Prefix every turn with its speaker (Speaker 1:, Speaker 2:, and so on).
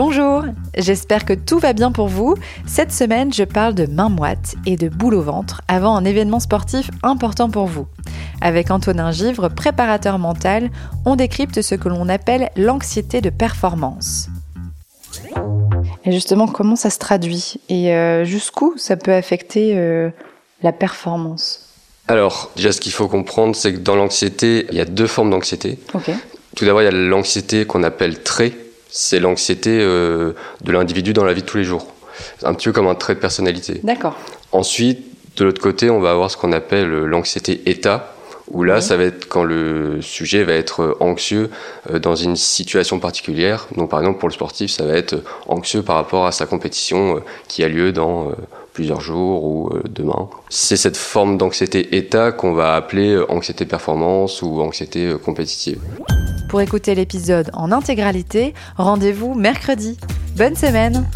Speaker 1: Bonjour, j'espère que tout va bien pour vous. Cette semaine, je parle de main moite et de boule au ventre avant un événement sportif important pour vous. Avec Antonin Givre, préparateur mental, on décrypte ce que l'on appelle l'anxiété de performance. Et justement, comment ça se traduit et euh, jusqu'où ça peut affecter euh, la performance?
Speaker 2: Alors, déjà, ce qu'il faut comprendre, c'est que dans l'anxiété, il y a deux formes d'anxiété. Tout d'abord, il y a l'anxiété qu'on appelle trait. C'est l'anxiété euh, de l'individu dans la vie de tous les jours. Un petit peu comme un trait de personnalité.
Speaker 1: D'accord.
Speaker 2: Ensuite, de l'autre côté, on va avoir ce qu'on appelle l'anxiété état, où là, ça va être quand le sujet va être anxieux euh, dans une situation particulière. Donc, par exemple, pour le sportif, ça va être anxieux par rapport à sa compétition euh, qui a lieu dans plusieurs jours ou demain. C'est cette forme d'anxiété état qu'on va appeler anxiété performance ou anxiété compétitive.
Speaker 1: Pour écouter l'épisode en intégralité, rendez-vous mercredi. Bonne semaine